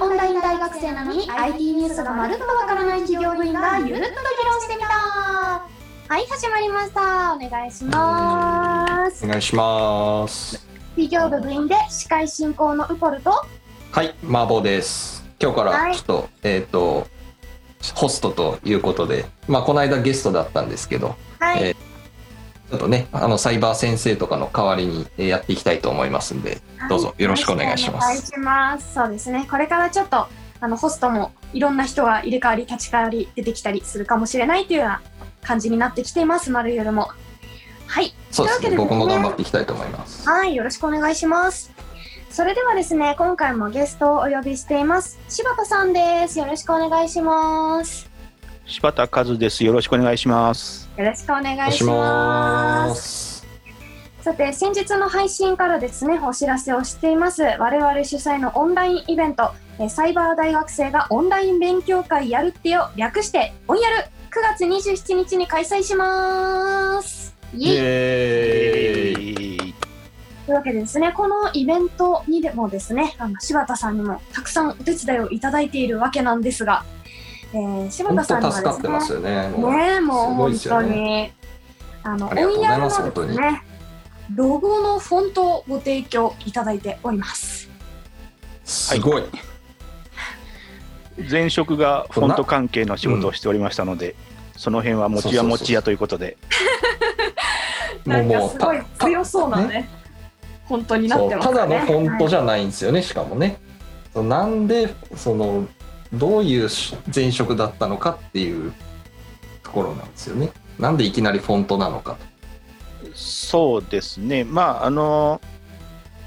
オンライン大学生なのに IT ニュースがまるっとわからない企業部員がゆるっと議論してみた。はい始まりました。お願いします。お願いします。企業部部員で司会進行のウポルと。はい麻婆です。今日からちょっと、はい、えっ、ー、とホストということでまあこの間ゲストだったんですけど、はい、えーちょっとね、あのサイバー先生とかの代わりにやっていきたいと思いますんで、どうぞよろしくお願いします。お願いします。そうですね。これからちょっとあのホストもいろんな人が入れ替わり立ち替わり出てきたりするかもしれないというような感じになってきています。丸夜も。はい。そうですね。ね僕も頑張っていきたいと思います。はい、よろしくお願いします。それではですね、今回もゲストをお呼びしています。柴田さんです。よろしくお願いします。柴田和です。よろしくお願いします。よろしくお願いします。さて、先日の配信からですね、お知らせをしています。我々主催のオンラインイベント、サイバー大学生がオンライン勉強会やるってよ、略して、オンやる !9 月27日に開催しますイエーイというわけでですね、このイベントにでもですね、あの柴田さんにもたくさんお手伝いをいただいているわけなんですが、えー、柴田さんにはですね、助かってますよね。ねもう本当に、ね、あの、オンヤのですね、ロゴのフォントをご提供いただいております。すごい。はい、前職がフォント関係の仕事をしておりましたので、うん、その辺は持ちや持ちやということで。なんかすごい強そうなね、ね本当になってますね。ただのフォントじゃないんですよね、はい、しかもね。なんでそのどういう前職だったのかっていうところなんですよね。なんでいきなりフォントなのかそうですね。まあ、あの、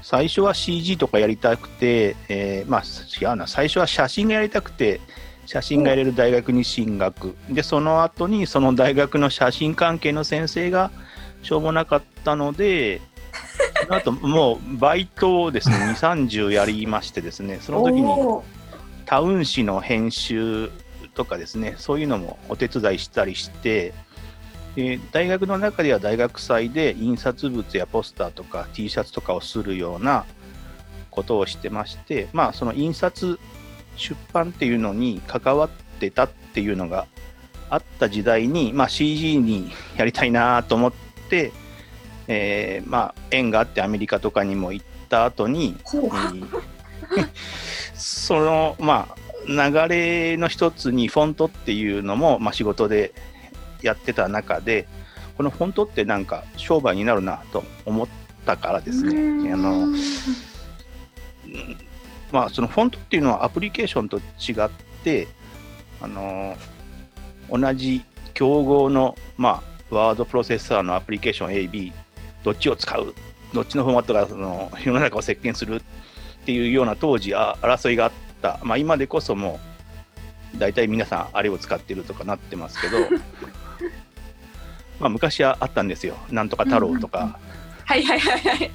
最初は CG とかやりたくて、えー、まあ、違うな、最初は写真がやりたくて、写真がやれる大学に進学。で、その後にその大学の写真関係の先生がしょうもなかったので、その後もうバイトをですね、2、30やりましてですね、その時にタウン誌の編集とかですね、そういうのもお手伝いしたりして、で大学の中では大学祭で印刷物やポスターとか T シャツとかをするようなことをしてまして、まあ、その印刷、出版っていうのに関わってたっていうのがあった時代に、まあ、CG にやりたいなと思って、えー、まあ、縁があってアメリカとかにも行った後に、その、まあ、流れの一つにフォントっていうのも、まあ、仕事でやってた中で、このフォントってなんか商売になるなと思ったからですね。あのまあ、そのフォントっていうのはアプリケーションと違って、あの同じ競合の、まあ、ワードプロセッサーのアプリケーション AB、どっちを使う、どっちのフォーマットがその世の中を席巻する？っていうような当時あ争いがあった、まあ、今でこそもう大体皆さんあれを使ってるとかなってますけど。まあ昔はあったんですよ。なんとか太郎とか、はいはいはいはい。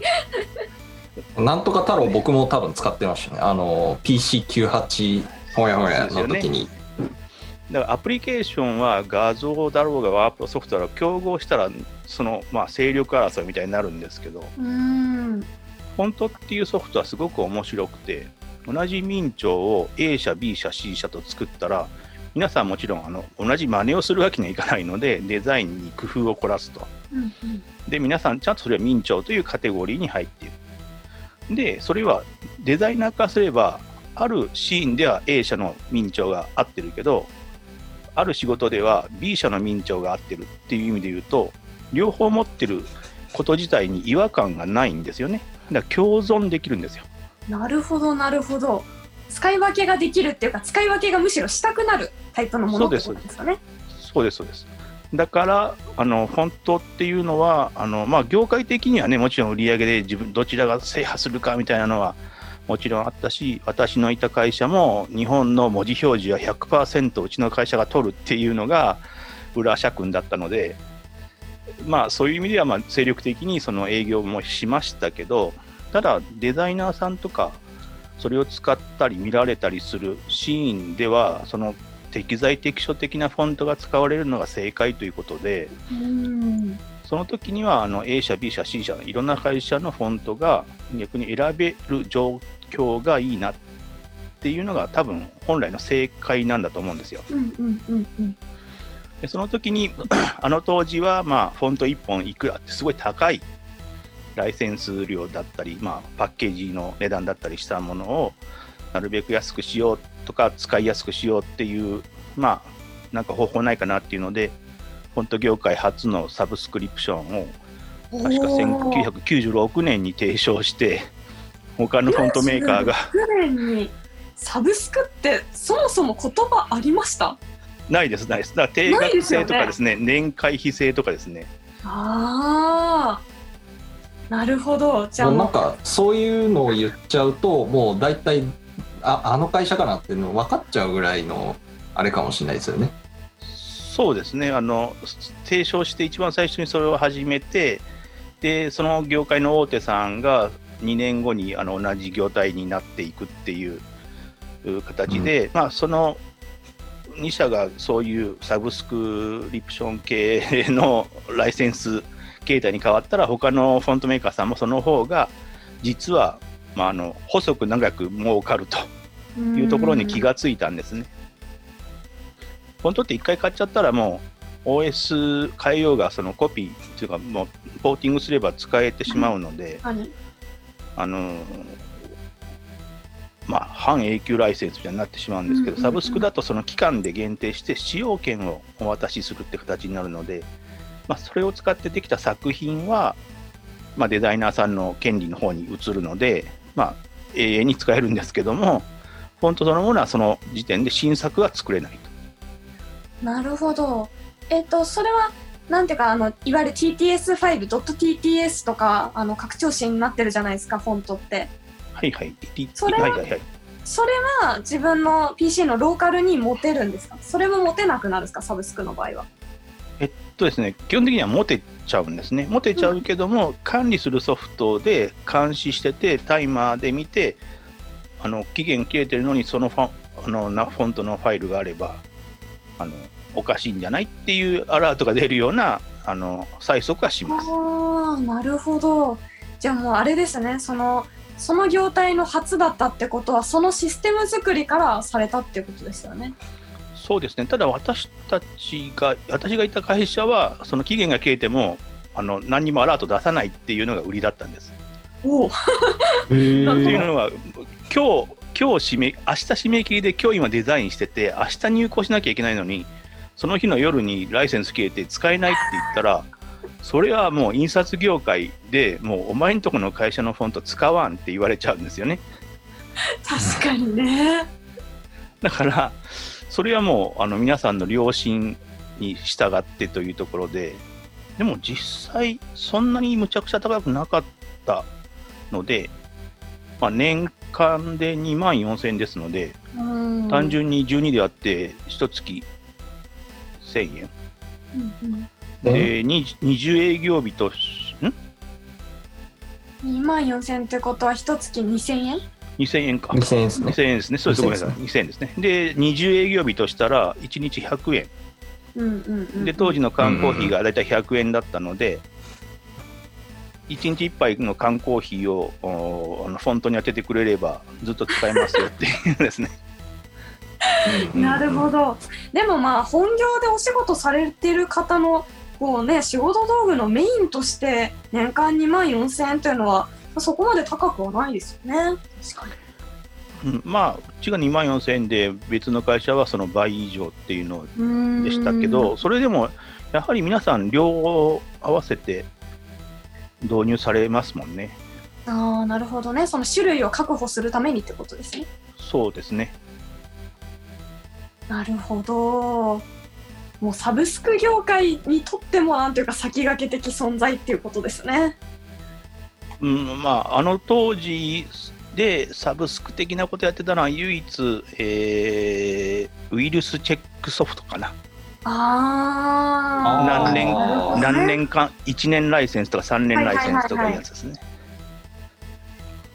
なんとか太郎僕も多分使ってましたね。あの PC98 ほやほやの時に、だからアプリケーションは画像だろうがワープロソフトだろうが競合したらそのまあ勢力争いみたいになるんですけど。うんフォントっていうソフトはすごく面白くて、同じ明朝を A 社、B 社、C 社と作ったら、皆さんもちろんあの同じ真似をするわけにはいかないので、デザインに工夫を凝らすと。うんうん、で、皆さんちゃんとそれは明朝というカテゴリーに入っている。で、それはデザイナー化すれば、あるシーンでは A 社の明朝が合ってるけど、ある仕事では B 社の明朝が合ってるっていう意味で言うと、両方持ってること自体に違和感がないんですよね。だから共存できるんですよ。なるほどなるほど。使い分けができるっていうか使い分けがむしろしたくなるタイプのものってことですかね。そうですそうです。だからあのフォントっていうのはあの、まあ、業界的にはねもちろん売り上げで自分どちらが制覇するかみたいなのはもちろんあったし私のいた会社も日本の文字表示は100%うちの会社が取るっていうのが裏社訓だったのでまあそういう意味ではまあ精力的にその営業もしましたけどただデザイナーさんとかそれを使ったり見られたりするシーンではその適材適所的なフォントが使われるのが正解ということでその時にはあの A 社 B 社 C 社いろんな会社のフォントが逆に選べる状況がいいなっていうのが多分本来の正解なんだと思うんですよ。でその時に あの当時はまあフォント1本いくらってすごい高いライセンス料だったり、まあ、パッケージの値段だったりしたものをなるべく安くしようとか使いやすくしようっていうまあなんか方法ないかなっていうのでフォント業界初のサブスクリプションを確かおー。1996年に提唱して他のフォントメーカーが96年にサブスクってそもそも言葉ありました？ないですないです。だから定額制とかですね年会費制とかですね。ああなるほど。じゃあなんかそういうのを言っちゃうともう大体ああの会社かなっていうの分かっちゃうぐらいのあれかもしれないですよね。そうですね。あの提唱して一番最初にそれを始めてでその業界の大手さんが2年後にあの同じ業態になっていくっていうう形で、まあその2社がそういうサブスクリプション系のライセンス形態に変わったら他のフォントメーカーさんもその方が実は、まあ、あの細く長く儲かるというところに気がついたんですね。フォントって一回買っちゃったらもう OS 変えようがそのコピーっていうかもうポーティングすれば使えてしまうので、何あのーまあ半永久ライセンスになってしまうんですけど、うんうんうん。サブスクだとその期間で限定して使用権をお渡しするって形になるので、まあ、それを使ってできた作品は、まあ、デザイナーさんの権利の方に移るので、まあ、永遠に使えるんですけどもフォントそのものはその時点で新作は作れないと。なるほどえっ、とそれはなんていうかあのいわゆる TTS ファイル .tts とかあの拡張子になってるじゃないですかフォントってはいはい。それははいはいはい。それは自分の PC のローカルに持てるんですか？それも持てなくなるんですか？サブスクの場合はとですね、基本的には持てちゃうんですね。持てちゃうけども、管理するソフトで監視してて、タイマーで見て、あの期限切れてるのに、そのフォンあのなフォントのファイルがあればあの、おかしいんじゃないっていうアラートが出るようなあの催促はします。なるほどじゃあもうあれですねそのその業態の初だったってことはそのシステム作りからされたってことですよねそうですね、ただ私たちが、私がいた会社は、その期限が切れても、あの何にもアラート出さないっていうのが売りだったんです。おっていうのは、今日、今日締め、明日締め切りで今日今デザインしてて、明日入稿しなきゃいけないのに、その日の夜にライセンス切れて使えないって言ったら、それはもう印刷業界でもうお前んとこの会社のフォント使わんって言われちゃうんですよね。確かにねだから、それはもうあの皆さんの良心に従ってというところで、でも実際、そんなにむちゃくちゃ高くなかったので、まあ、年間で2万4000円ですので、うん。単純に12であって、一月1000円。うんうん。で、に20営業日とし、ん？2万4000ってことは一月2000円？?2000 円か。2000円ですね。2000円ですね。そうです。ごめんなさい。2000円ですね。で、20営業日としたら、1日100円。うんうんうんで、当時の缶コーヒーがだいたい100円だったので、1日1杯の缶コーヒーをおあのフォントに当ててくれれば、ずっと使えますよっていうですね。なるほどでもまあ本業でお仕事されてる方のこうね仕事道具のメインとして年間2万4000円というのはそこまで高くはないですよね。確かに。うん。まあ、うちが2万4000円で、別の会社はその倍以上っていうのでしたけど、それでもやはり皆さん、両方合わせて導入されますもんね。ああなるほどね。その種類を確保するためにってことですね。そうですね。なるほど。もうサブスク業界にとってもなんていうか先駆け的存在っていうことですねうん、まあ、あの当時でサブスク的なことやってたのは唯一、えーウイルスチェックソフトかな。ああ何年何年間、1年ライセンスとか3年ライセンスとかいうやつですね。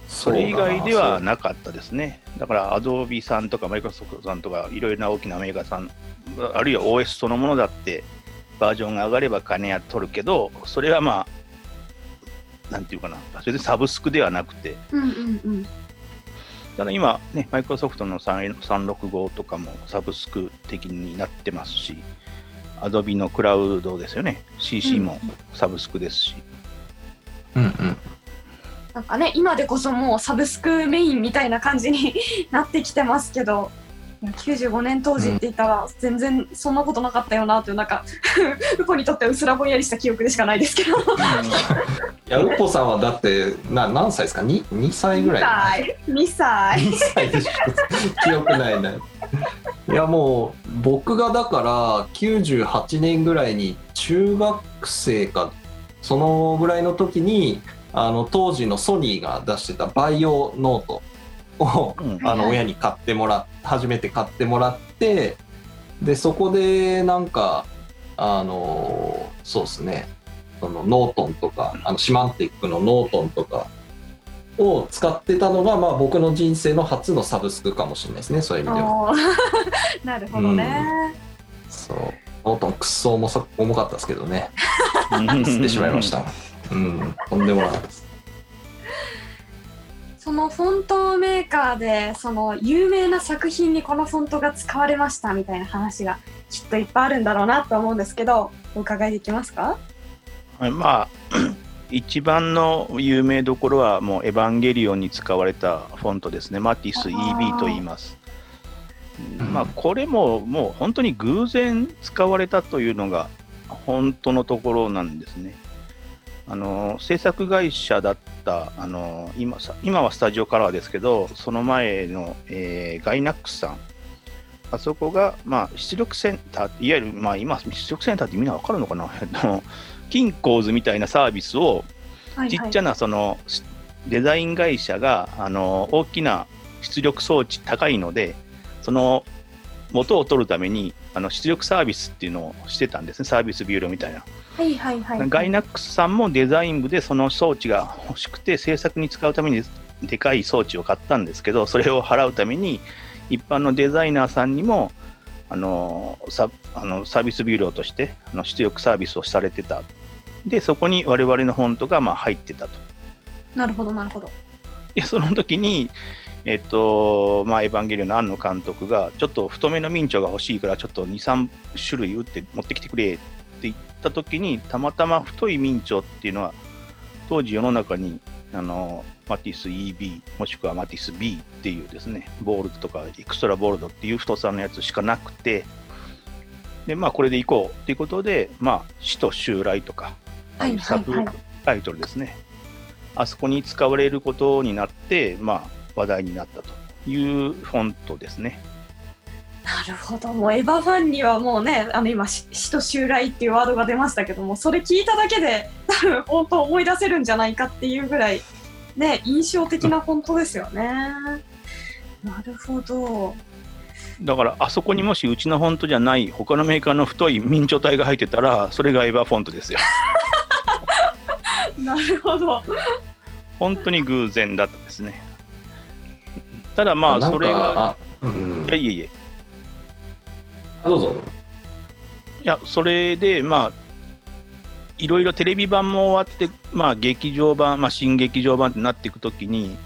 それ以外ではなかったですね。だから、アドビさんとかマイクロソフトさんとか、いろいろな大きなメーカーさん、あるいは OS そのものだって、バージョンが上がれば金は取るけど、それはまあ、なんていうかな、それでサブスクではなくて、うんうんうん。ただ今、ね、マイクロソフトの365とかもサブスク的になってますし、アドビのクラウドですよね、CC もサブスクですし。うんうん。なんかね今でこそもうサブスクメインみたいな感じになってきてますけどいや95年当時って言ったら全然そんなことなかったよなというなんかウポにとってはうすらぼんやりした記憶でしかないですけどいや、ウッポさんはだって、な何歳ですか？2, ?2 歳ぐらい？2歳2歳2歳でしょ。記憶ないね。いや、もう、僕がだから、98年ぐらいに中学生か、そのぐらいの時に、あの、当時のソニーが出してたバイオノートを、うんあのはい親に買ってもらっ初めて買ってもらってでそこでなんかあのそうですねそのノートンとかあのシマンティックのノートンとかを使ってたのが、まあ、僕の人生の初のサブスクかもしれないですね。そういう意味では。なるほどね、そう。ノートンくっそ重さ重かったですけどね。捨捨てしまいました。うん、とんでもないです。そのフォントメーカーでその有名な作品にこのフォントが使われましたみたいな話がきっといっぱいあるんだろうなと思うんですけどお伺いできますか？はいまあ、一番の有名どころは、もうエヴァンゲリオンに使われたフォントですね、マティス EB と言います。うん。まあ、これももう本当に偶然使われたというのが本当のところなんですね。あの制作会社だったあの今さ今はスタジオカラーですけどその前の、えーガイナックスさん。あそこが、まあ、出力センターいわゆる、まあ、今出力センターってみんなわかるのかな？あの金鉱図みたいなサービスをはいちっちゃなそのしデザイン会社があの大きな出力装置高いのでその元を取るためにあの出力サービスっていうのをしてたんですね。サービスビューロみたいな、はいはいはいガイナックスさんもデザイン部でその装置が欲しくて制作に使うためにでかい装置を買ったんですけどそれを払うために一般のデザイナーさんにもあのサあのサービスビューローとしてあの出力サービスをされてたでそこに我々のフォントがまあ入ってたと。なるほどなるほど。でその時に、えっとまあ、エヴァンゲリオンの庵野監督が、ちょっと太めの明朝が欲しいから、ちょっと2、3種類打って持ってきてくれって言った時に、たまたま太い明朝っていうのは、当時世の中にあのマティス EB、もしくはマティス B っていうですね、ボールドとかエクストラボールドっていう太さのやつしかなくて、で、まあ、これでいこうっていうことで、まあ、死と襲来とか、はいはいサブはいタイトルですね。あそこに使われることになって、まあ、話題になったというフォントですね。なるほどもうエヴァファンにはもうねあの今し死と襲来っていうワードが出ましたけどもそれ聞いただけで 多分本当思い出せるんじゃないかっていうぐらいね印象的なフォントですよねなるほどだから、あそこにもしうちのフォントじゃない、他のメーカーの太い明朝体が入ってたら、それがエヴァフォントですよ。なるほど本当に偶然だったですね。ただまあ、それが、あうんいやいやいや、いどうぞ。や、それで、まあ、いろいろテレビ版も終わって、まあ、劇場版、まあ、新劇場版ってなっていくときに、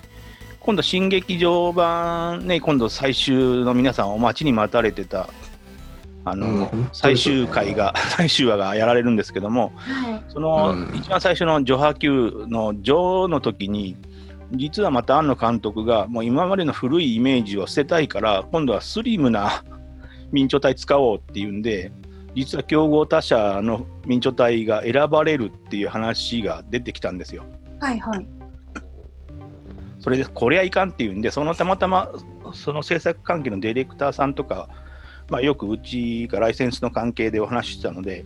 今度、新劇場版、ね、今度、最終の皆さんお待ちに待たれてた、あの、うん。最終回が、最終話がやられるんですけども、はい。その、うん。一番最初の序波級の序の時に、実はまた庵野監督が、もう今までの古いイメージを捨てたいから、今度はスリムな 明朝体使おうっていうんで、実は競合他社の明朝体が選ばれるっていう話が出てきたんですよ。はいはい。それで、これはいかんっていうんで、そのたまたま、その制作関係のディレクターさんとか、まあ、よくうちがライセンスの関係でお話ししてたので、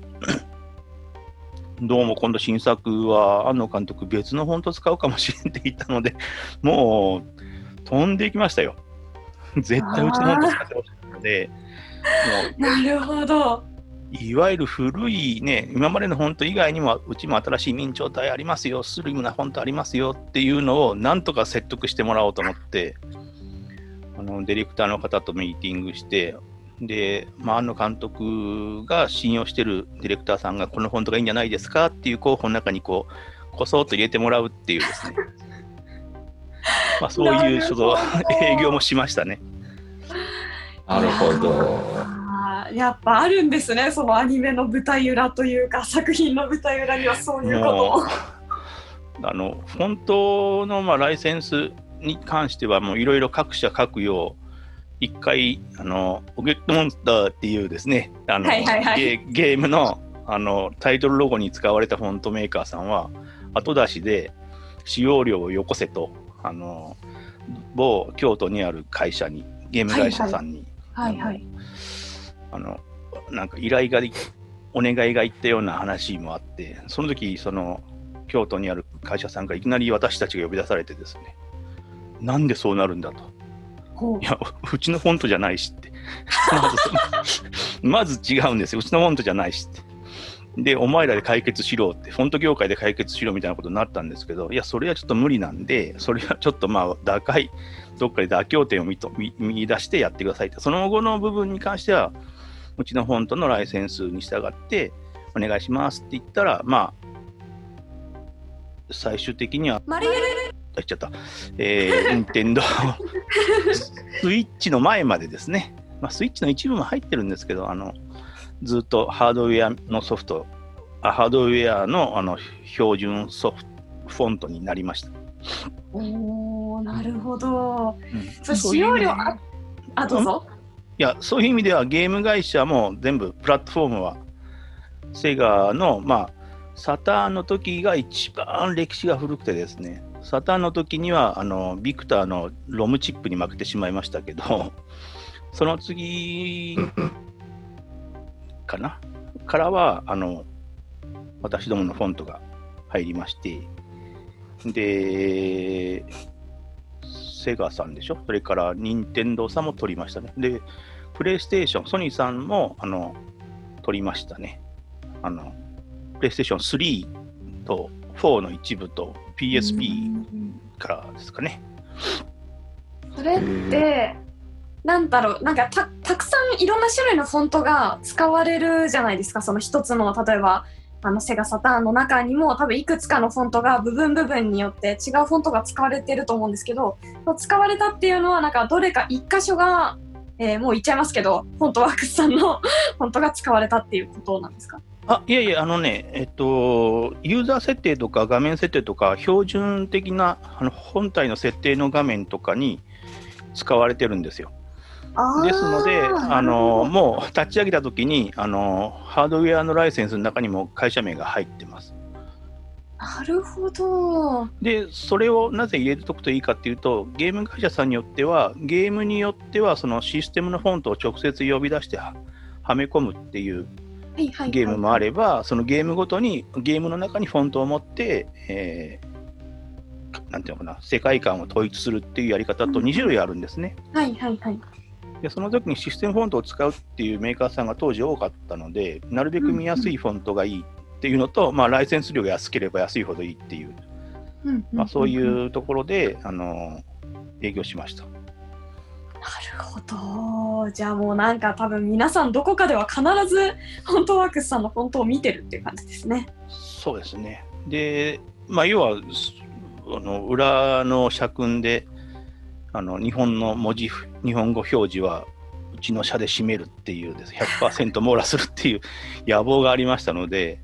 どうも今度新作は庵野監督別のフォント使うかもしれんって言ったので、もう飛んでいきましたよ。絶対うちのフォント使ってほしいので、もなるほどういわゆる古いね、今までのフォント以外にも、うちも新しい明朝体ありますよ、スリムなフォントありますよっていうのをなんとか説得してもらおうと思って、あのディレクターの方とミーティングして、で、まあ、庵野監督が信用してるディレクターさんが、このフォントがいいんじゃないですかっていう候補の中にこう、こそっと入れてもらうっていうですね。まあ、そういうちょっと営業もしましたね。なるほど。やっぱあるんですねそのアニメの舞台裏というか作品の舞台裏にはそういうことあの本当のまあライセンスに関してはもういろいろ各社各用一回あの「ポケットモンスター」っていうですねあの、はいはいはい。ゲゲームのあのタイトルロゴに使われたフォントメーカーさんは後出しで使用料をよこせとあの某京都にある会社にゲーム会社さんに、はいはい。あのなんか依頼がいお願いがいったような話もあってその時その京都にある会社さんからいきなり私たちが呼び出されてですねなんでそうなるんだといやうちのフォントじゃないしって。まずそまず違うんですよ。うちのフォントじゃないしって。でお前らで解決しろってフォント業界で解決しろみたいなことになったんですけどいやそれはちょっと無理なんでそれはちょっとまあ打開どっかで妥協点を見と見見出してやってくださいって。その後の部分に関してはうちのフォントのライセンスに従ってお願いしますって言ったらまあ最終的には言っちゃった。えー、任天堂。スイッチの前までですね、まあ、スイッチの一部も入ってるんですけど、あのずっとハードウェアのソフト、あハードウェアのあの標準ソフトフォントになりました。おーなるほど。うん。そ使用量ああどうぞ。いや、そういう意味ではゲーム会社も全部プラットフォームは、セガの、まあ、サターンの時が一番歴史が古くてですね、サタンの時にはあのビクターのロムチップに負けてしまいましたけど、その次かな？からはあの私どものフォントが入りまして、で、セガさんでしょ？それから任天堂さんも取りましたね。で、プレイステーション、ソニーさんもあの取りましたね。あの、プレイステーション3と4の一部と PSP からですかね。それってなんだろうなんかたたくさんいろんな種類のフォントが使われるじゃないですか。その一つの例えばあのセガサターンの中にも多分いくつかのフォントが部分部分によって違うフォントが使われてると思うんですけど使われたっていうのはなんかどれか一箇所が、えーもう言っちゃいますけどフォントワークスさんの フォントが使われたっていうことなんですか？あ、いやいや、あのね、えっと、ユーザー設定とか画面設定とか、標準的なあの本体の設定の画面とかに使われてるんですよ。ですので、あのもう立ち上げたときにあの、ハードウェアのライセンスの中にも会社名が入ってます。なるほどで、それをなぜ入れておくといいかっていうと、ゲーム会社さんによっては、ゲームによっては、そのシステムのフォントを直接呼び出してははめ込むっていうはいはいはい。ゲームもあれば、そのゲームごとに、ゲームの中にフォントを持って、えーなんていうのかな、世界観を統一するっていうやり方と2種類あるんですね。はいはいはい。で、その時にシステムフォントを使うっていうメーカーさんが当時多かったので、なるべく見やすいフォントがいいっていうのと、まあ、ライセンス料が安ければ安いほどいいっていう、うんうんまあ、そういうところで、あの営業しました。なるほど。じゃあもうなんか多分皆さんどこかでは必ずフォントワークスさんのフォントを見てるっていう感じですね。そうですね。で、まあ、要は、あの裏の社訓で、あの日本の文字、日本語表示はうちの社で占めるっていうです、100%網羅するっていう 野望がありましたので、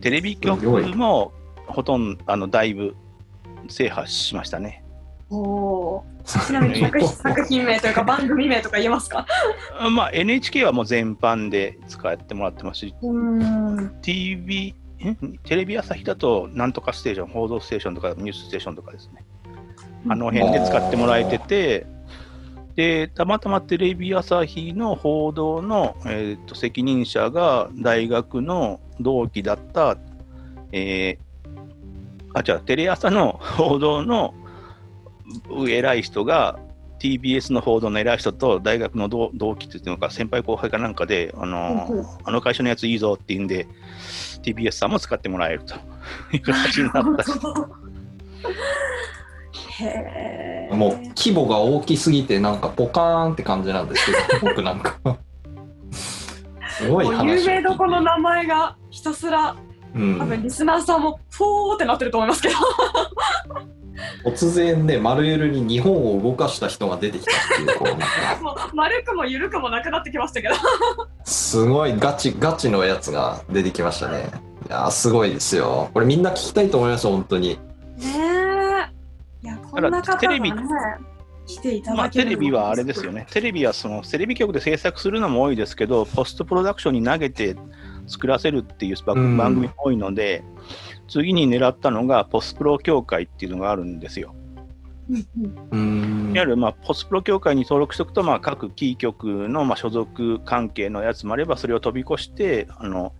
テレビ局もほとんど、あのだいぶ制覇しましたね。お。ちなみに作品 作品名というか番組名とか言えますか？あまあ、NHK はもう全般で使ってもらってますし。TV、んテレビ朝日だと、なんとかステーション、報道ステーションとか、ニュースステーションとかですね。あの辺で使ってもらえてて、で、たまたまテレビ朝日の報道の、えーと責任者が大学の同期だった、えーあ、じゃあ、テレ朝の報道の偉い人が、TBS の報道の偉い人と大学の同同期っていうのか、先輩後輩かなんかで、あのうんうんあの会社のやついいぞっていうんで、TBS さんも使ってもらえると いう形になったし。へえ。もう規模が大きすぎてなんかポカーンって感じなんですけど僕なんか すごい有名どこの名前がひたすらうん多分リスナーさんもフォーってなってると思いますけど。突然ね、丸ゆるに日本を動かした人が出てきたっていう、こうなんか もう丸くも緩くもなくなってきましたけど。すごいガチ、ガチのやつが出てきましたね。いやー、すごいですよ。これみんな聞きたいと思います、本当に。ねえ。いや、こんな方がテレビね、来ていたまあ、だけるのテレビはあれですよね、テレビはそのテレビ局で制作するのも多いですけど、ポストプロダクションに投げて作らせるっていう番組も多いので、次に狙ったのがポスプロ協会っていうのがあるんですよ。いわゆるまあポスプロ協会に登録しておくと、まあ、各キー局のまあ所属関係のやつもあれば、それを飛び越して、あの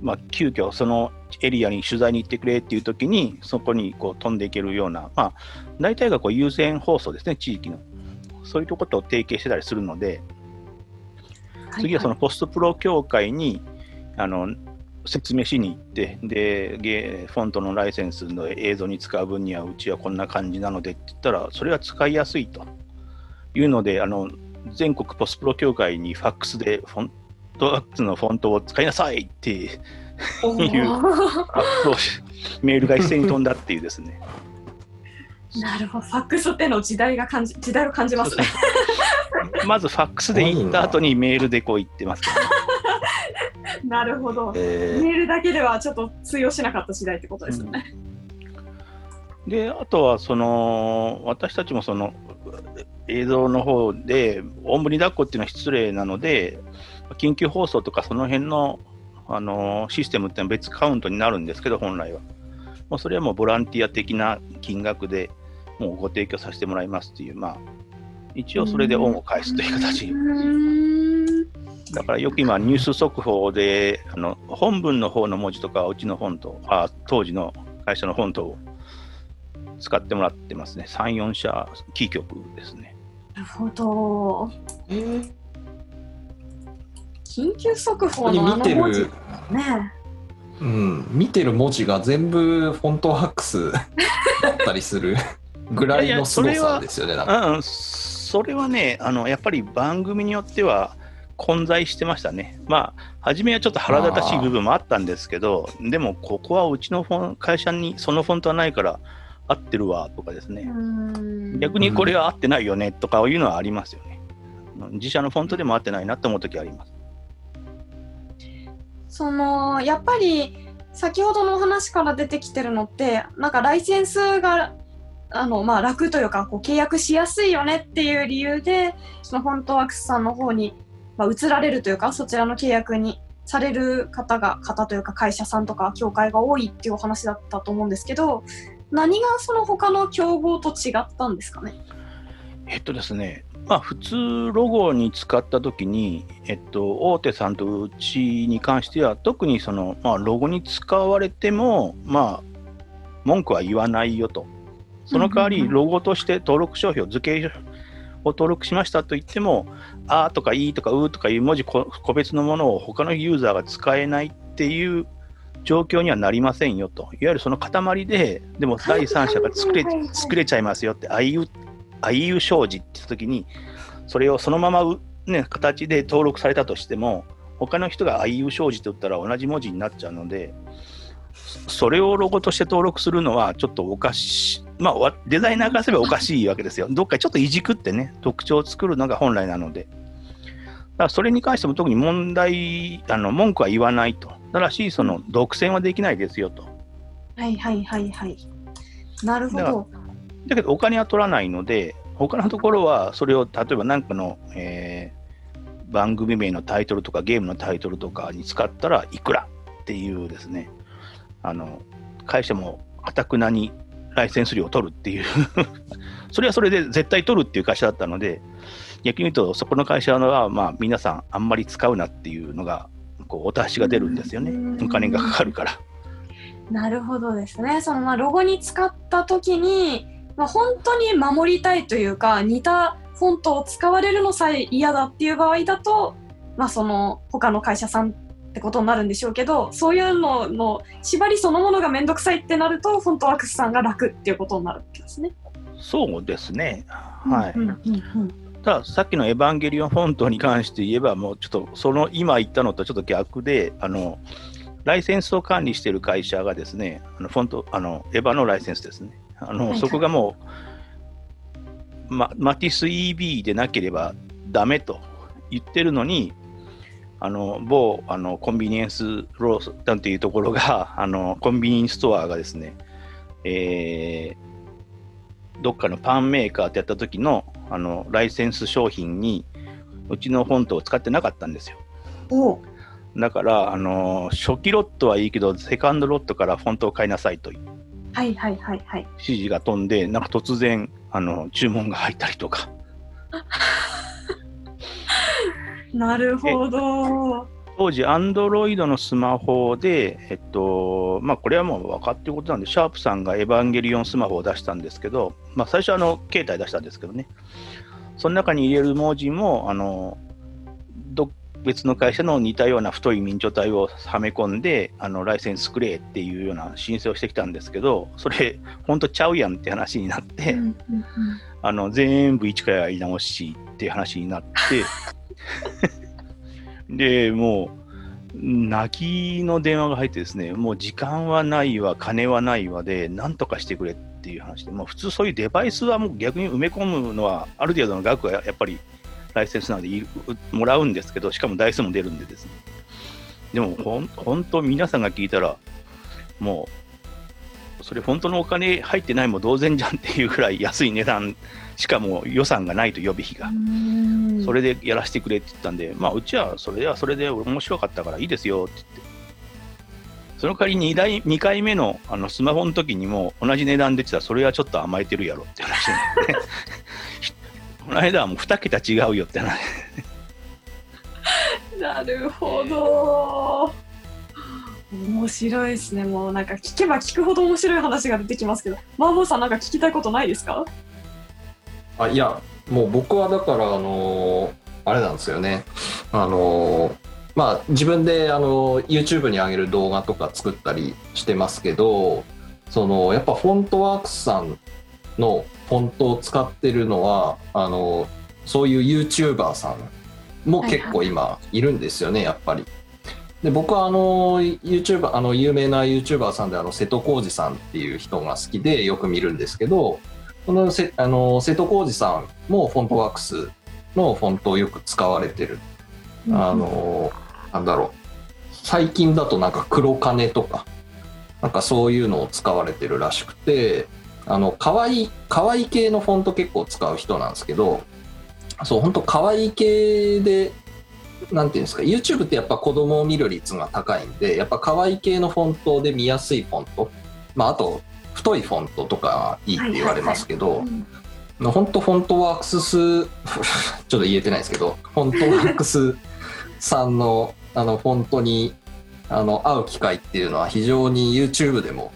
まあ、急遽そのエリアに取材に行ってくれっていう時に、そこにこう飛んでいけるような、まあ、大体がこう優先放送ですね、地域の。そういうとことを提携してたりするので、次はそのポストプロ協会にあの説明しに行ってでゲフォントのライセンスの映像に使う分にはうちはこんな感じなのでって言ったらそれは使いやすいというのであの全国ポストプロ協会にファックスでフォントワックスのフォントを使いなさいっていうメールが一斉に飛んだっていうですね。なるほど、ファックスっての時代が感じ、時代を感じますね。まずファックスで行った後にメールでこう言ってますから、ね、なるほど。えメールだけではちょっと通用しなかった時代ってことですよね。であとはその私たちもその映像の方でおんぶに抱っこっていうのは失礼なので緊急放送とかその辺のあのシステムっていうのは別カウントになるんですけど本来は。もうそれはもうボランティア的な金額でもうご提供させてもらいますっていうまあ一応それで恩を返すという形。うーんだからよく今ニュース速報であの本文の方の文字とかはうちの本とあ当時の会社の本とを使ってもらってますね3、4社キー局ですねなるほど。ー緊急速報ここに見てのあの文字る、ね。うん、見てる文字が全部フォントワックスだったりする ぐらいのすごさですよね。なんかうん、それはねあのやっぱり番組によっては混在してましたねまあ初めはちょっと腹立たしい部分もあったんですけどでもここはうちのフォン会社にそのフォントはないから合ってるわとかですね、逆にこれは合ってないよねとかいうのはありますよね。自社のフォントでも合ってないなって思うときあります。そのやっぱり先ほどのお話から出てきてるのってなんかライセンスがあの、まあ、楽というかこう契約しやすいよねっていう理由でそのフォントワークスさんの方に、まあ、移られるというかそちらの契約にされる方が方というか会社さんとか協会が多いっていうお話だったと思うんですけど何がその他の競合と違ったんですかね？えっとですね、まあ普通ロゴに使ったときに、えっと、大手さんとうちに関しては特にその、まあ、ロゴに使われても、まあ、文句は言わないよと。その代わりロゴとして登録商標、図形を登録しましたと言っても、あーとかいいとかうーとかいう文字こ個別のものを他のユーザーが使えないっていう状況にはなりませんよと。いわゆるその塊で、でも第三者が作れ作れちゃいますよって、ああいう、ああいう商事って言ったときに、それをそのままう、ね、形で登録されたとしても、他の人がああいう商事って言ったら同じ文字になっちゃうので、それをロゴとして登録するのはちょっとおかしい、まあわ、デザイナーからすればおかしいわけですよ。どっかちょっといじくってね、特徴を作るのが本来なので。だからそれに関しても特に問題、あの文句は言わないと。ただし、その独占はできないですよと。はいはいはいはいなるほどだけどお金は取らないので、他のところはそれを例えば何かの、えー番組名のタイトルとかゲームのタイトルとかに使ったらいくらっていうですね、あの会社もかたくなにライセンス料を取るっていう、それはそれで絶対取るっていう会社だったので、逆に言うと、そこの会社は、まあ、皆さんあんまり使うなっていうのが、こうお達しが出るんですよねう。んお金がかかるから。なるほどですね。そのまあロゴに使った時に、まあ、本当に守りたいというか似たフォントを使われるのさえ嫌だっていう場合だと、まあ、その他の会社さんってことになるんでしょうけどそういうのの縛りそのものが面倒くさいってなるとフォントワークスさんが楽っていうことになるわけですね。そうですね。はい。うんうんうんたださっきのエヴァンゲリオンフォントに関して言えば、もうちょっとその今言ったのとちょっと逆で、あのライセンスを管理している会社がですね、あのフォントあのエヴァのライセンスですね、あの、そこがもう、ま、マティス EB でなければダメと言ってるのに、あの某あのコンビニエンスロースなんていうところが、あのコンビニストアがですね、えーどっかのパンメーカーってやった時のあのライセンス商品にうちのフォントを使ってなかったんですよ。おだから、あの初期ロットはいいけど、セカンドロットからフォントを変えなさいというはいはいはいはい。指示が飛んで、なんか突然、あの注文が入ったりとか、なるほど。当時、アンドロイドのスマホで、えっと、まあ、これはもう分かってることなんで、シャープさんがエヴァンゲリオンスマホを出したんですけど、まあ、最初はあの携帯出したんですけどね、その中に入れる文字も、あのど別の会社の似たような太い明朝体をはめ込んで、あのライセンスくれっていうような申請をしてきたんですけど、それ、本当ちゃうやんって話になって、うんうんうんあの全部一からやり直しっていう話になって、でもう、泣きの電話が入ってですね、もう時間はないわ、金はないわで、なんとかしてくれっていう話で、もう普通そういうデバイスはもう逆に埋め込むのは、ある程度の額はやっぱりライセンスなのでいもらうんですけど、しかも台数も出るんでですね。でもほん、本当、皆さんが聞いたら、もう、それ本当のお金入ってないも同然じゃんっていうぐらい安い値段、しかも予算がないと予備費が。うんそれでやらせてくれって言ったんで、まあ、うちはそれはそれで面白かったからいいですよって言って、その代わり 2, 台2回目のあのスマホの時にも同じ値段で言ってたら、それはちょっと甘えてるやろって話になって、この間はもう2桁違うよって話。なるほど。面白いですね。もうなんか聞けば聞くほど面白い話が出てきますけど、マーボーさんなんか聞きたいことないですか？あいやもう僕はだからあのーあれなんですよねあのーまあ自分であの YouTube に上げる動画とか作ったりしてますけどそのやっぱフォントワークスさんのフォントを使ってるのはあのそういう YouTuber さんも結構今いるんですよね、やっぱり。で僕はあの YouTuber あの有名な YouTuber さんであの瀬戸康史さんっていう人が好きでよく見るんですけどこのせあの瀬戸康史さんもフォントワークスのフォントをよく使われてる。あのなんだろう最近だとなんか黒金とかなんかそういうのを使われてるらしくてあの可愛い可愛い系のフォント結構使う人なんですけどそう本当可愛い系でなんていうんですか YouTube ってやっぱ子供を見る率が高いんでやっぱ可愛い系のフォントで見やすいフォントまああと太いフォントとかいいって言われますけど、うん。本当フォントワークス ちょっと言えてないですけどフォントワークスさんのあのフォントにあの会う機会っていうのは非常に YouTube でも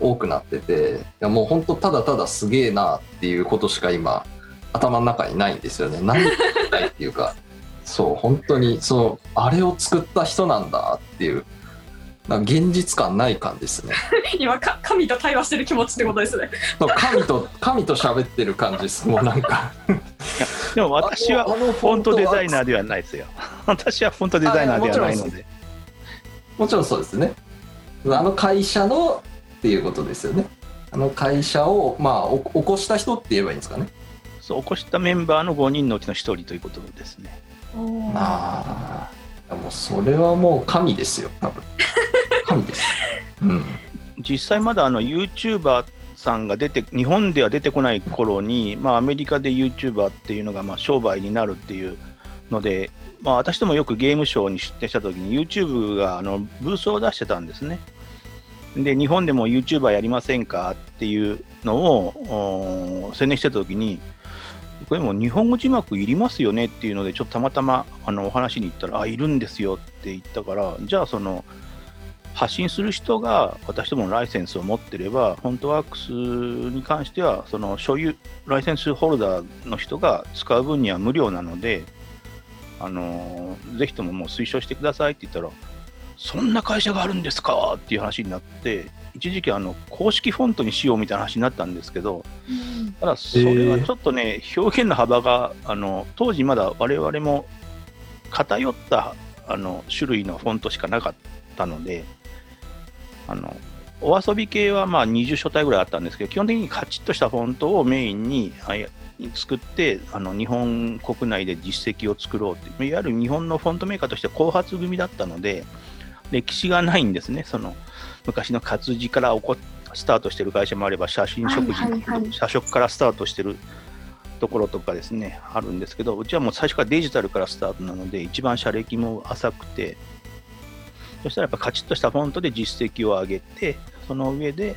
多くなってていやもう本当ただただすげえなっていうことしか今頭の中にないんですよね。何たいっていうかそう本当にそのあれを作った人なんだっていうなんか現実感ない感じですね 今か神と対話してる気持ちってことですね。神と神と喋ってる感じですもうなんかでも私はフォントデザイナーーではないですよ。私はフォントデザイナーではないので。もちろんそうですねあの会社のっていうことですよねあの会社をまあお起こした人って言えばいいんですかねそう起こしたメンバーの5人のうちの1人ということですね。ああもうそれはもう神ですよ多分。神です。うん。実際まだあの YouTuber さんが出て日本では出てこない頃に、まあ、アメリカで YouTuber っていうのがまあ商売になるっていうので、まあ、私どもよくゲームショーに出展した時に YouTube があのブースを出してたんですね。で日本でも YouTuber やりませんかっていうのをお宣伝してた時にこれも日本語字幕いりますよねっていうのでちょっとたまたまあのお話に行ったらあいるんですよって言ったからじゃあその発信する人が私どものライセンスを持ってれば、フォントワークスに関しては、その所有、ライセンスホルダーの人が使う分には無料なので、あのーぜひとももう推奨してくださいって言ったら、そんな会社があるんですかっていう話になって、一時期あの公式フォントにしようみたいな話になったんですけど、ただそれはちょっとね、表現の幅が、あの当時まだ我々も偏ったあの種類のフォントしかなかったので、あのお遊び系はまあ20書体ぐらいあったんですけど、基本的にカチッとしたフォントをメインに作ってあの日本国内で実績を作ろうっていわゆる日本のフォントメーカーとして後発組だったので歴史がないんですねその昔の活字から起こスタートしてる会社もあれば写真食事、はいはいはい社食からスタートしてるところとかですねあるんですけどうちはもう最初からデジタルからスタートなので一番社歴も浅くてそしたらやっぱカチッとしたフォントで実績を上げてその上で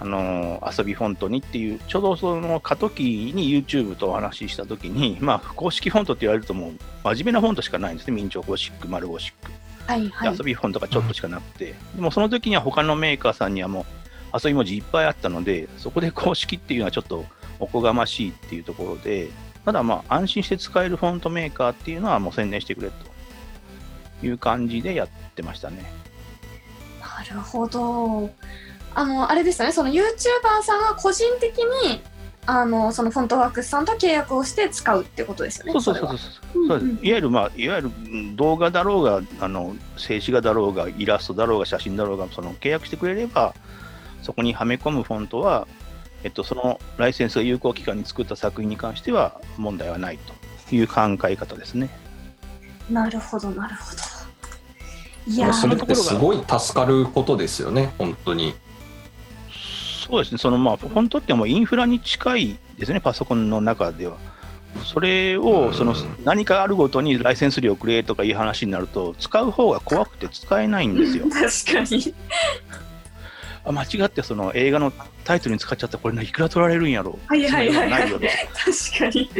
あのー遊びフォントにっていう、ちょうどその過渡期に YouTube とお話ししたときに、まあ、公式フォントって言われるともう、真面目なフォントしかないんですね。明朝ゴシック、丸ゴシック。はいはいで遊びフォントがちょっとしかなくて、でもその時には他のメーカーさんにはもう遊び文字いっぱいあったので、そこで公式っていうのはちょっとおこがましいっていうところで、ただまあ安心して使えるフォントメーカーっていうのはもう宣伝してくれという感じでやってましたね。なるほど。あの、あれですよね、その YouTuber さんは個人的に、あの、そのフォントワークスさんと契約をして使うってことですよね。そうそうそうそういわゆる、まあ、いわゆるうん動画だろうが、あの静止画だろうが、イラストだろうが、写真だろうが、その契約してくれれば、そこにはめ込むフォントは、えっと、そのライセンスが有効期間に作った作品に関しては問題はないという考え方ですね。なるほど、なるほど。いやー、それってすごい助かることですよね、本当に。そうですね、そのまあ、フォントってもうインフラに近いですね、パソコンの中では。それをそのうん何かあるごとにライセンス料くれとかいう話になると、使う方が怖くて使えないんですよ。確かに。あ間違ってその映画のタイトルに使っちゃったこれいくら取られるんやろうはいはいはいはい確かに。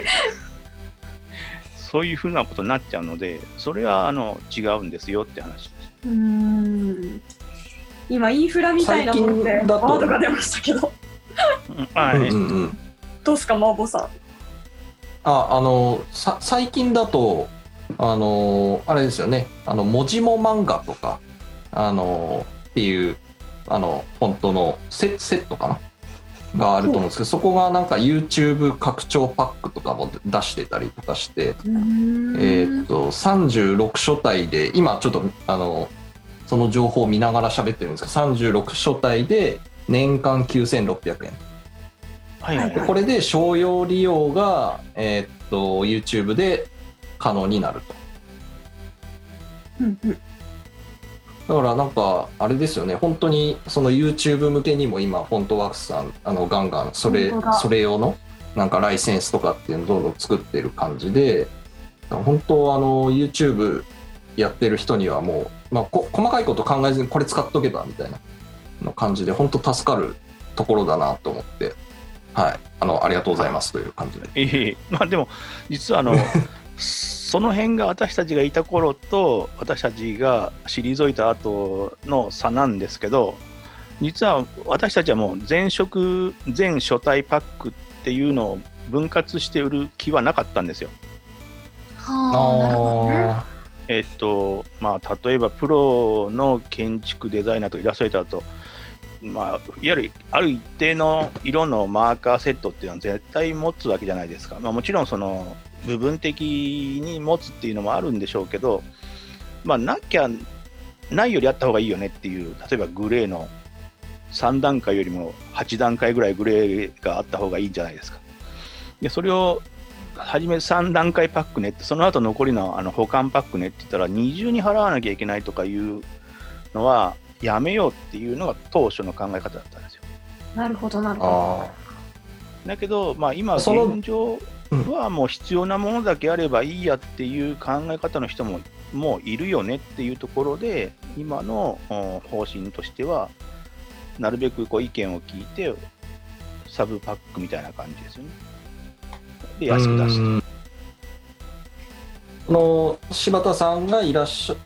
そういうふうなことになっちゃうのでそれはあの違うんですよって話ですうーん。今、インフラみたいなもので、ワードが出ましたけど、うんはい、うんうんうん。どうですか、マーボーさん。ああのさ最近だとあのあれですよね。あの文字も漫画とかあのっていうあのフォントのセセットかな？があると思うんですけどそこがなんか YouTube 拡張パックとかも出してたりとかして、えーっと36書体で今ちょっとあのその情報を見ながら喋ってるんですけど36書体で年間9600円。はいはいはい。でこれで商用利用が、えーっと YouTube で可能になると。うんうん。だからなんかあれですよね。本当にその YouTube 向けにも今フォントワークスさんあのガンガンそれそれ用のなんかライセンスとかっていうのをどんどん作ってる感じで本当あの YouTube やってる人にはもう、まあ、こ細かいこと考えずにこれ使っとけばみたいなの感じで本当助かるところだなと思ってはいあのありがとうございますという感じでええ まあでも実はあの その辺が私たちがいた頃と私たちが退いた後の差なんですけど実は私たちはもう全色全書体パックっていうのを分割して売る気はなかったんですよ。はあ、なるほどね。あえっとまあ、例えばプロの建築デザイナーとイラストレーターと、まあ、いわゆるある一定の色のマーカーセットっていうのは絶対持つわけじゃないですか、まあ、もちろんその部分的に持つっていうのもあるんでしょうけど、まあ、なきゃないよりあった方がいいよねっていう例えばグレーの3段階よりも8段階ぐらいグレーがあった方がいいんじゃないですか。でそれを初め3段階パックねって、その後残りのあの保管パックねって言ったら、二重に払わなきゃいけないとかいうのは、やめようっていうのが当初の考え方だったんですよ。なるほど、なるほど。あだけど、まあ、今、その現状はもう必要なものだけあればいいやっていう考え方の人ももういるよねっていうところで、今のお方針としては、なるべくこう意見を聞いて、サブパックみたいな感じですよね。で、安く出すと。うん。この柴田さんがいらっしゃ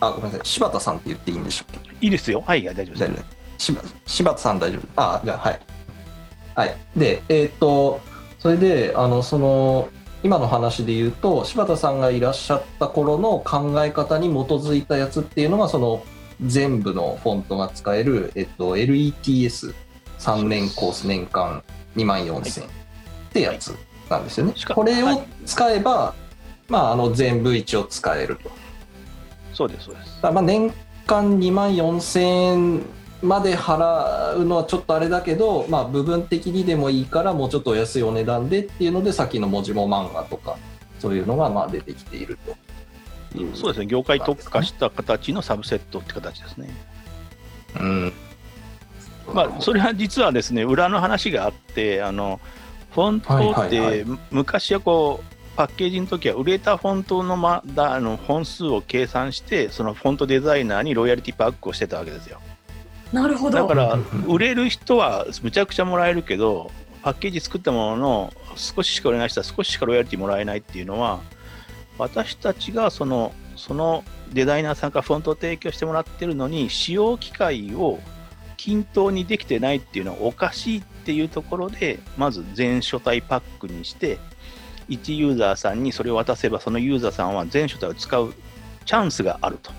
あごめんなさい。柴田さんって言っていいんでしょうかいいですよ。はい、大丈夫です。柴柴田さん大丈夫。あじゃあはい。はい。でえーっとそれであのその今の話で言うと柴田さんがいらっしゃった頃の考え方に基づいたやつっていうのがその全部のフォントが使える、えっと、LETS3 年コース年間2万4000円ってやつなんですよね。これをはい使えば、まあ、あの全部一応使えると。そうです、そうです。まあ年間2万4000円まで払うのはちょっとあれだけど、まあ、部分的にでもいいからもうちょっとお安いお値段でっていうのでさっきの文字も漫画とかそういうのがまあ出てきているとそうですね、業界特化した形のサブセットって形ですね。うんまあ、それは実はですね、裏の話があって、あのフォントはいって、はい昔はこう、パッケージの時は売れたフォントの,、ま、だあの本数を計算して、そのフォントデザイナーにロイヤリティパックをしてたわけですよ。なるほど。だから売れる人はむちゃくちゃもらえるけど、パッケージ作ったものの少ししか売れない人は少ししかロイヤリティもらえないっていうのは、私たちがそのそのデザイナーさんからフォントを提供してもらってるのに、使用機会を均等にできてないっていうのはおかしいっっていうところで、まず全書体パックにして、1ユーザーさんにそれを渡せば、そのユーザーさんは全書体を使うチャンスがあると。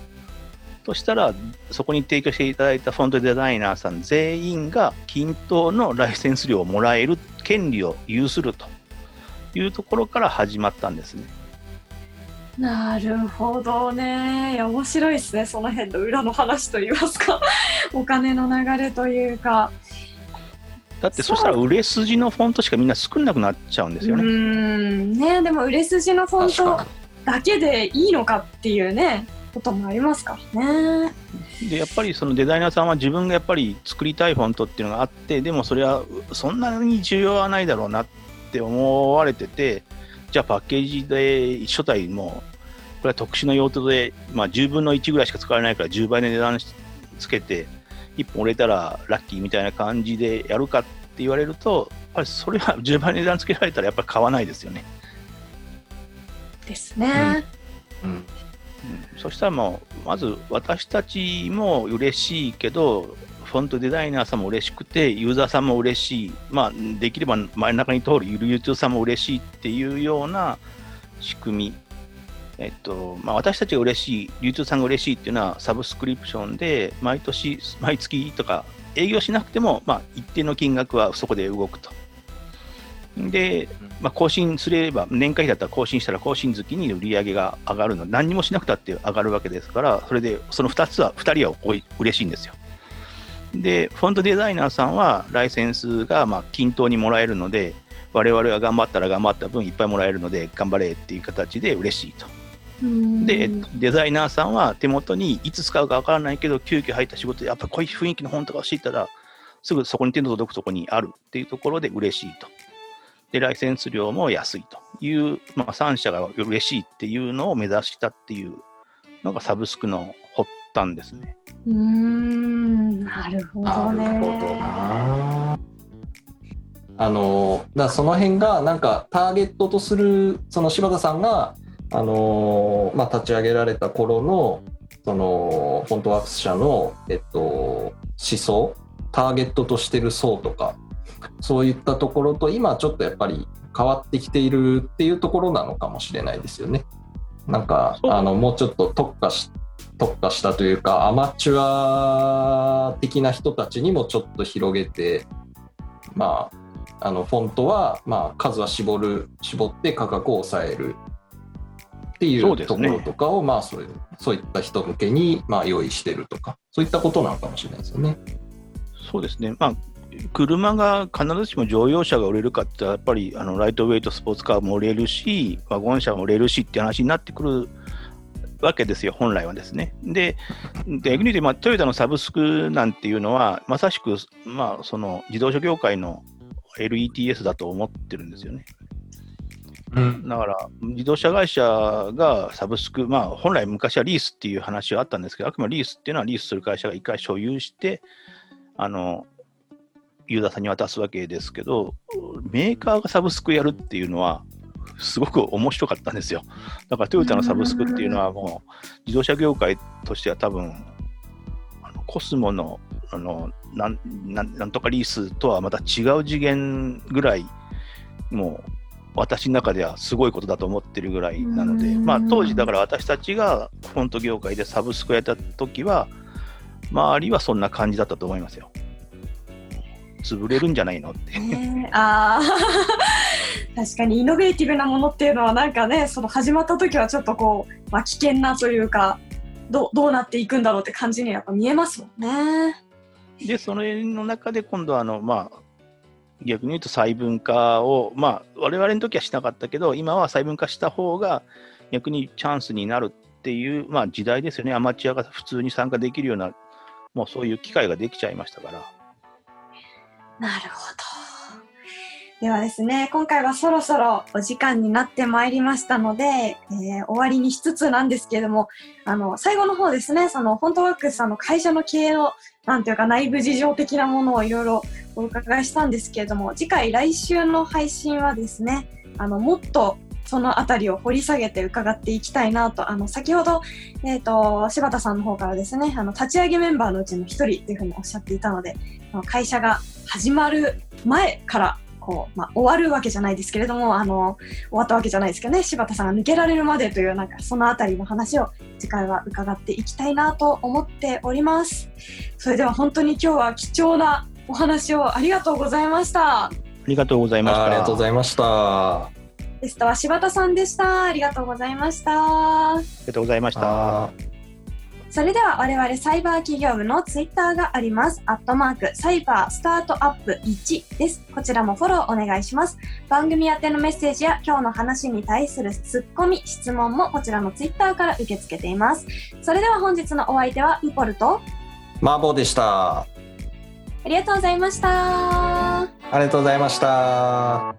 としたら、そこに提供していただいたフォントデザイナーさん全員が均等のライセンス料をもらえる権利を有するというところから始まったんですね。なるほどね。いや、面白いですね。その辺の裏の話といいますか、お金の流れというか。だってそしたら売れ筋のフォントしかみんな作んなくなっちゃうんですよね。うーん。ね、でも売れ筋のフォントだけでいいのかっていうね、こともありますからね。でやっぱりそのデザイナーさんは自分がやっぱり作りたいフォントっていうのがあってでもそれはそんなに需要はないだろうなって思われててじゃあパッケージで初体もこれは特殊な用途で、まあ、10分の1ぐらいしか使われないから10倍の値段つけて1本売れたらラッキーみたいな感じでやるかって言われるとやっぱりそれは10倍の値段つけられたらやっぱり買わないですよね。ですね。うんうんそしたらもう、まず私たちも嬉しいけど、フォントデザイナーさんも嬉しくて、ユーザーさんも嬉しい、まあ、できれば真ん中に通る流通さんも嬉しいっていうような仕組み。えっとまあ、私たちが嬉しい、流通さんが嬉しいっていうのは、サブスクリプションで、毎年、毎月とか、営業しなくても、まあ、一定の金額はそこで動くと。で、まあ、更新すれば、年会費だったら更新したら更新月に売り上げが上がるの、何にもしなくたって上がるわけですから、それでその2つは、2人はおい嬉しいんですよ。で、フォントデザイナーさんはライセンスがまあ均等にもらえるので、我々は頑張ったら頑張った分いっぱいもらえるので、頑張れっていう形で嬉しいと。うんで、デザイナーさんは手元にいつ使うかわからないけど、急遽入った仕事で、やっぱこういう雰囲気の本とか欲しいったら、すぐそこに手の届くところにあるっていうところで嬉しいと。で、ライセンス料も安いという、まあ、3社が嬉しいっていうのを目指したっていうのがサブスクの発端ですね。うーん、なるほどね。なるほどな。あのだからその辺がなんかターゲットとするその柴田さんがあのまあ、立ち上げられた頃のそのフォントワークス社の、えっと、思想ターゲットとしてる層とかそういったところと今ちょっとやっぱり変わってきているっていうところなのかもしれないですよね。なんかあのもうちょっと特化し特化したというかアマチュア的な人たちにもちょっと広げてまああのフォントは、まあ、数は絞る絞って価格を抑えるっていそうところとかを、まあそういうそういった人向けに、まあ、用意してるとかそういったことなのかもしれないですよね。そうですね。まあ車が必ずしも乗用車が売れるかってやっぱりあのライトウェイトスポーツカーも売れるしワゴン車も売れるしって話になってくるわけですよ、本来はですね。で、で逆に言うと、まあ、トヨタのサブスクなんていうのは、まさしく、まあ、その自動車業界の LETS だと思ってるんですよね。うんだから、自動車会社がサブスク、まあ、本来昔はリースっていう話はあったんですけど、あくまでリースっていうのはリースする会社が一回所有して、あの、ユーザーさんに渡すわけですけど、メーカーがサブスクやるっていうのは、すごく面白かったんですよ。だからトヨタのサブスクっていうのはもう、自動車業界としては多分、あのコスモのあのなんなんなんとかリースとはまた違う次元ぐらい、もう私の中ではすごいことだと思ってるぐらいなので、うんまあ、当時だから私たちがフォント業界でサブスクやった時は、周りはそんな感じだったと思いますよ。潰れるんじゃないのって。ねああ 確かにイノベーティブなものっていうのはなんかねその始まった時はちょっとこう、まあ、危険なというかどどうなっていくんだろうって感じにやっぱ見えますもんね。で、それの中で今度はあの、まあ、逆に言うと細分化を、まあ、我々の時はしなかったけど、今は細分化した方が逆にチャンスになるっていう、まあ、時代ですよね。アマチュアが普通に参加できるような、もうそういう機会ができちゃいましたから。なるほど。ではですね、今回はそろそろお時間になってまいりましたので、えー、終わりにしつつなんですけれども、あの、最後の方ですね、その、フォントワークスさんの会社の経営の、なんていうか内部事情的なものをいろいろお伺いしたんですけれども、次回来週の配信はですね、あの、もっとそのあたりを掘り下げて伺っていきたいなと、あの、先ほど、えっ、ー、と、柴田さんの方からですね、あの、立ち上げメンバーのうちの一人というふうにおっしゃっていたので、会社が始まる前からこう、まあ、終わるわけじゃないですけれども、あの、終わったわけじゃないですけどね、柴田さんが抜けられるまでという、なんか、そのあたりの話を次回は伺っていきたいなと思っております。それでは本当に今日は貴重なお話をありがとうございました。ありがとうございました。ありがとうございました。ゲストは柴田さんでした。ありがとうございました。ありがとうございました。それでは我々サイバー企業部のツイッターがあります。アットマークサイバースタートアップ1です。こちらもフォローお願いします。番組宛てのメッセージや今日の話に対するツッコミ、質問もこちらのツイッターから受け付けています。それでは本日のお相手はミポルとマーボーでした。ありがとうございました。ありがとうございました。